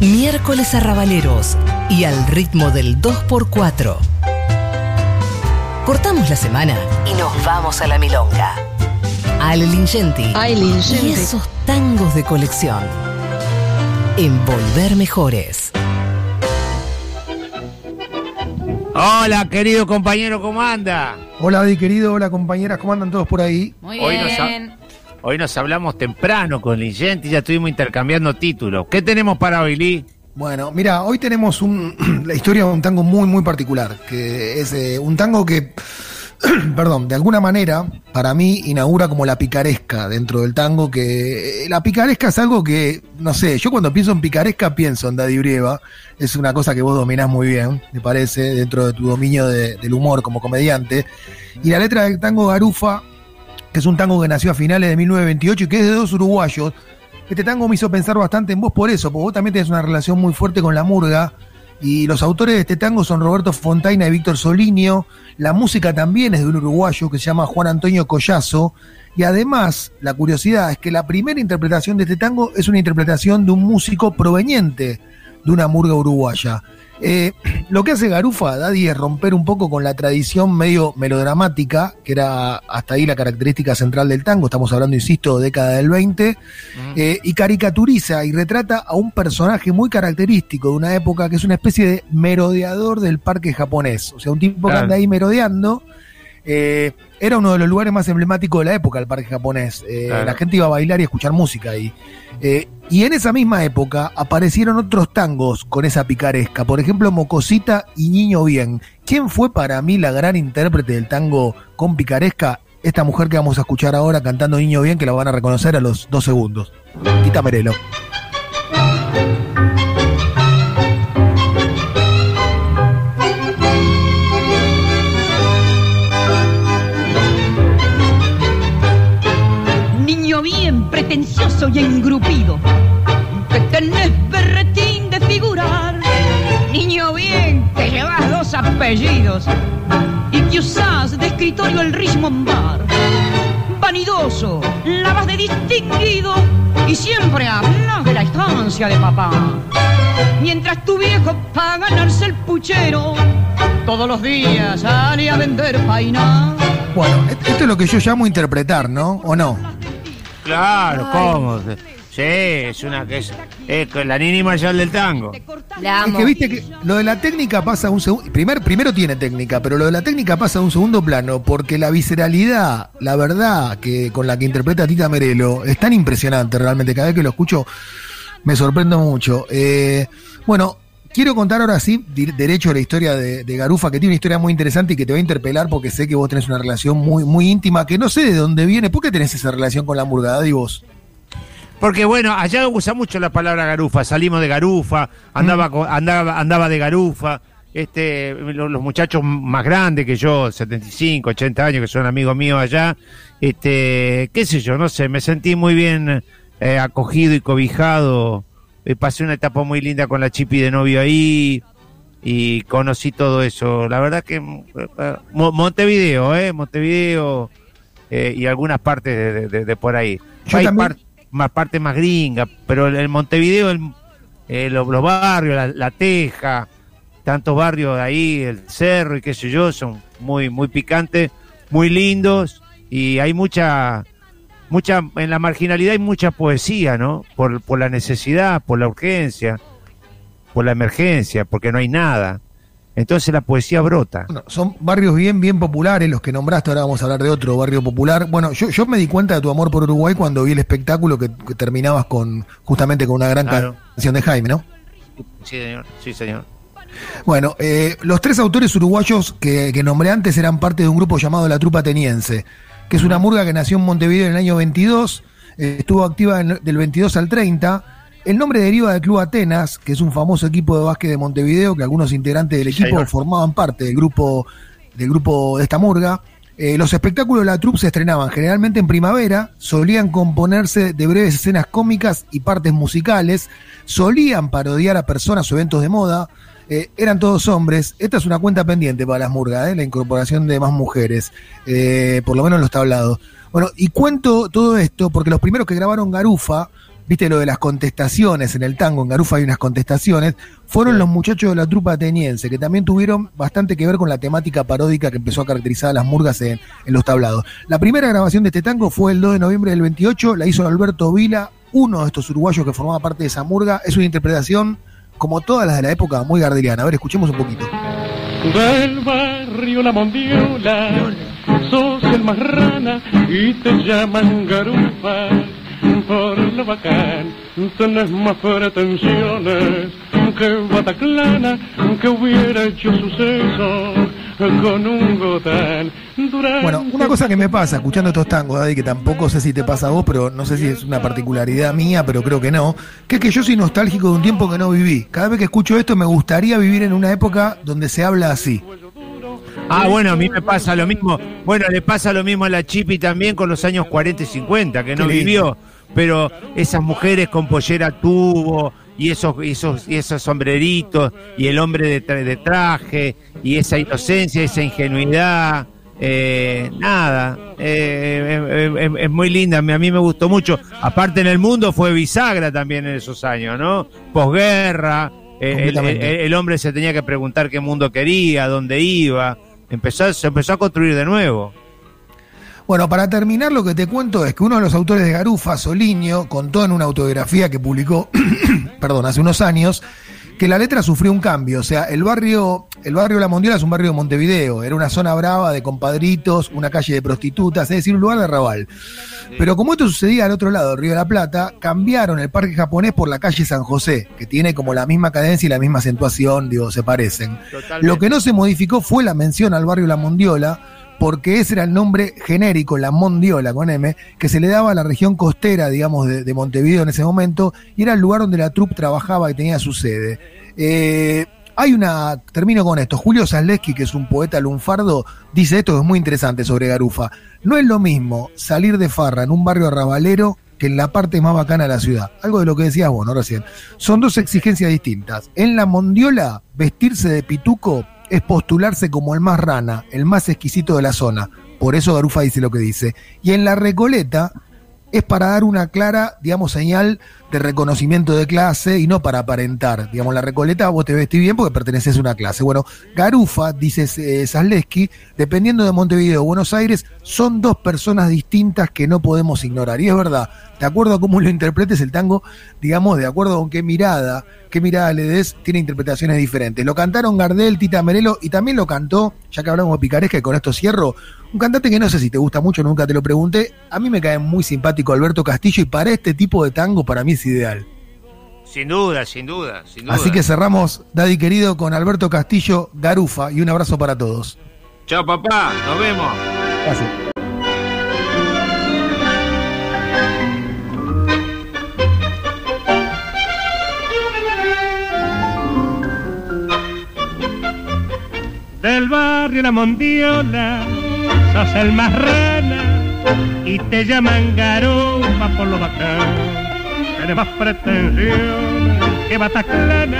Miércoles arrabaleros y al ritmo del 2x4. Cortamos la semana y nos vamos a la milonga. Ale Lingenti. Y esos tangos de colección. Envolver mejores. Hola, querido compañero, ¿cómo anda? Hola, querido. Hola, compañeras. ¿Cómo andan todos por ahí? Muy Hoy nos bien. Hoy nos hablamos temprano con Lingenti, ya estuvimos intercambiando títulos. ¿Qué tenemos para hoy, Lee? Bueno, mira, hoy tenemos un, la historia de un tango muy, muy particular, que es eh, un tango que, perdón, de alguna manera, para mí, inaugura como la picaresca dentro del tango, que eh, la picaresca es algo que, no sé, yo cuando pienso en picaresca pienso en Daddy Brieva, es una cosa que vos dominás muy bien, me parece, dentro de tu dominio de- del humor como comediante, y la letra del tango Garufa, que es un tango que nació a finales de 1928 y que es de dos uruguayos, este tango me hizo pensar bastante en vos por eso, porque vos también tenés una relación muy fuerte con la murga. Y los autores de este tango son Roberto Fontaina y Víctor Solinio. La música también es de un uruguayo que se llama Juan Antonio Collazo. Y además, la curiosidad es que la primera interpretación de este tango es una interpretación de un músico proveniente de una murga uruguaya. Eh, lo que hace Garufa, Daddy, es romper un poco con la tradición medio melodramática, que era hasta ahí la característica central del tango, estamos hablando, insisto, década del 20, eh, y caricaturiza y retrata a un personaje muy característico de una época que es una especie de merodeador del parque japonés, o sea, un tipo que anda ahí merodeando. eh, era uno de los lugares más emblemáticos de la época, el parque japonés. Claro. La gente iba a bailar y a escuchar música ahí. Y en esa misma época aparecieron otros tangos con esa picaresca. Por ejemplo, Mocosita y Niño Bien. ¿Quién fue para mí la gran intérprete del tango con picaresca? Esta mujer que vamos a escuchar ahora cantando Niño Bien, que la van a reconocer a los dos segundos. Tita Merelo. Niño bien pretencioso y engrupido, que tenés berretín de figurar. Niño bien que llevas dos apellidos y que usás de escritorio el Richmond Bar. Vanidoso, la vas de distinguido y siempre hablas de la estancia de papá. Mientras tu viejo para ganarse el puchero, todos los días sale a vender paina. Bueno, esto es lo que yo llamo interpretar, ¿no? ¿O no? Claro, ¿cómo? Sí, es una que es, es con la Nini Marshall del tango. La Es que viste que lo de la técnica pasa a un segundo. Primer, primero tiene técnica, pero lo de la técnica pasa a un segundo plano, porque la visceralidad, la verdad que con la que interpreta Tita Merelo es tan impresionante realmente. Cada vez que lo escucho me sorprendo mucho. Eh, bueno, quiero contar ahora sí, derecho a la historia de, de Garufa, que tiene una historia muy interesante y que te va a interpelar porque sé que vos tenés una relación muy, muy íntima, que no sé de dónde viene. ¿Por qué tenés esa relación con la hamburgada, y vos? Porque bueno, allá usa mucho la palabra garufa, salimos de garufa, andaba, co- andaba, andaba de garufa, este, lo- los, muchachos más grandes que yo, 75, 80 años, que son amigos míos allá, este, qué sé yo, no sé, me sentí muy bien eh, acogido y cobijado, eh, pasé una etapa muy linda con la chipi de novio ahí, y conocí todo eso, la verdad que eh, Mo- Montevideo, eh, Montevideo, eh, y algunas partes de, de- de- de por ahí. Yo Hay también- más parte más gringa, pero el, Montevideo, eh, los, los barrios, la, la Teja, tantos barrios de ahí, el cerro y qué sé yo, son muy, muy picantes, muy lindos y hay mucha, mucha, en la marginalidad hay mucha poesía, ¿no? Por, por la necesidad, por la urgencia, por la emergencia, porque no hay nada. Entonces la poesía brota. Bueno, son barrios bien, bien populares los que nombraste, ahora vamos a hablar de otro barrio popular. Bueno, yo, yo me di cuenta de tu amor por Uruguay cuando vi el espectáculo que, que terminabas con justamente con una gran Claro. canción de Jaime, ¿no? Sí, señor. Sí, señor. Bueno, eh, los tres autores uruguayos que, que nombré antes eran parte de un grupo llamado La Trupa Ateniense, que es una murga que nació en Montevideo en el año 22, eh, estuvo activa en- del 22 al 30. El nombre deriva del Club Atenas, que es un famoso equipo de básquet de Montevideo, que algunos integrantes del equipo formaban parte del grupo, del grupo de esta murga. Eh, los espectáculos de la troupe se estrenaban generalmente en primavera, solían componerse de breves escenas cómicas y partes musicales, solían parodiar a personas o eventos de moda, eh, eran todos hombres. Esta es una cuenta pendiente para las murgas, ¿eh? la incorporación de más mujeres, por lo menos en los tablados. Bueno, y cuento todo esto porque los primeros que grabaron Garufa viste lo de las contestaciones en el tango, en Garufa hay unas contestaciones, fueron los muchachos de la trupa ateniense, que también tuvieron bastante que ver con la temática paródica que empezó a caracterizar a las murgas en, los tablados. La primera grabación de este tango fue el 2 de noviembre del 28, la hizo Alberto Vila, uno de estos uruguayos que formaba parte de esa murga, es una interpretación como todas las de la época, muy gardeliana. A ver, escuchemos un poquito. Del barrio La Mondiola, sos el más rana y te llaman garufa por lo bacán. Tenés más pretensiones que Bataclana, que hubiera hecho suceso con un gotán. Bueno, una cosa que me pasa escuchando estos tangos, Daddy, que tampoco sé si te pasa a vos, pero no sé si es una particularidad mía, pero creo que no, que es que yo soy nostálgico de un tiempo que no viví. Cada vez que escucho esto me gustaría vivir en una época donde se habla así. Ah, bueno, a mí me pasa lo mismo. Bueno, le pasa lo mismo a la Chipi también con los años 40 y 50, que no vivió. Pero esas mujeres con pollera tubo y esos, esos, y esos sombreritos y el hombre de, de traje y esa inocencia, esa ingenuidad. Eh, nada, eh, es muy linda, a mí me gustó mucho. Aparte en el mundo fue bisagra también en esos años, ¿no? Posguerra, eh, el, hombre se tenía que preguntar qué mundo quería, dónde iba, empezó, se empezó a construir de nuevo. Bueno, para terminar lo que te cuento es que uno de los autores de Garufa, Soliño, contó en una autobiografía que publicó, perdón, hace unos años, que la letra sufrió un cambio. O sea, el barrio, el barrio La Mondiola es un barrio de Montevideo, era una zona brava de compadritos, una calle de prostitutas, es decir, un lugar de arrabal. Pero como esto sucedía al otro lado del Río de la Plata, cambiaron el parque japonés por la calle San José, que tiene como la misma cadencia y la misma acentuación, digo, se parecen. Lo que no se modificó fue la mención al barrio La Mondiola, porque ese era el nombre genérico, la Mondiola con M, que se le daba a la región costera, digamos, de, Montevideo en ese momento, y era el lugar donde la troupe trabajaba y tenía su sede. Eh, hay una, termino con esto, Julio Zaleski, que es un poeta lunfardo, dice esto que es muy interesante sobre Garufa. No es lo mismo salir de farra en un barrio arrabalero que en la parte más bacana de la ciudad. Algo de lo que decías vos, ¿no? Recién. Son dos exigencias distintas. En la Mondiola, vestirse de pituco es postularse como el más rana, el más exquisito de la zona. Por eso Garufa dice lo que dice. Y en la Recoleta es para dar una clara, digamos, señal de reconocimiento de clase y no para aparentar. Digamos, la Recoleta vos te vestís bien porque perteneces a una clase. Bueno, Garufa, dice eh, dependiendo de Montevideo o Buenos Aires, son dos personas distintas que no podemos ignorar. Y es verdad, de acuerdo a cómo lo interpretes el tango, digamos, de acuerdo con qué mirada, qué mirada le des, tiene interpretaciones diferentes. Lo cantaron Gardel, Tita Merelo y también lo cantó, ya que hablamos de picaresca y con esto cierro, un cantante que no sé si te gusta mucho, nunca te lo pregunté. A mí me cae muy simpático Alberto Castillo y para este tipo de tango para mí es ideal. Sin duda, sin duda, sin duda. Así que cerramos, Daddy querido, con Alberto Castillo, Garufa y un abrazo para todos. Chao papá, nos vemos. Gracias. Del barrio La Mondiola sos el más rana y te llaman garufa por lo bacán. Tienes más pretensión que Bataclana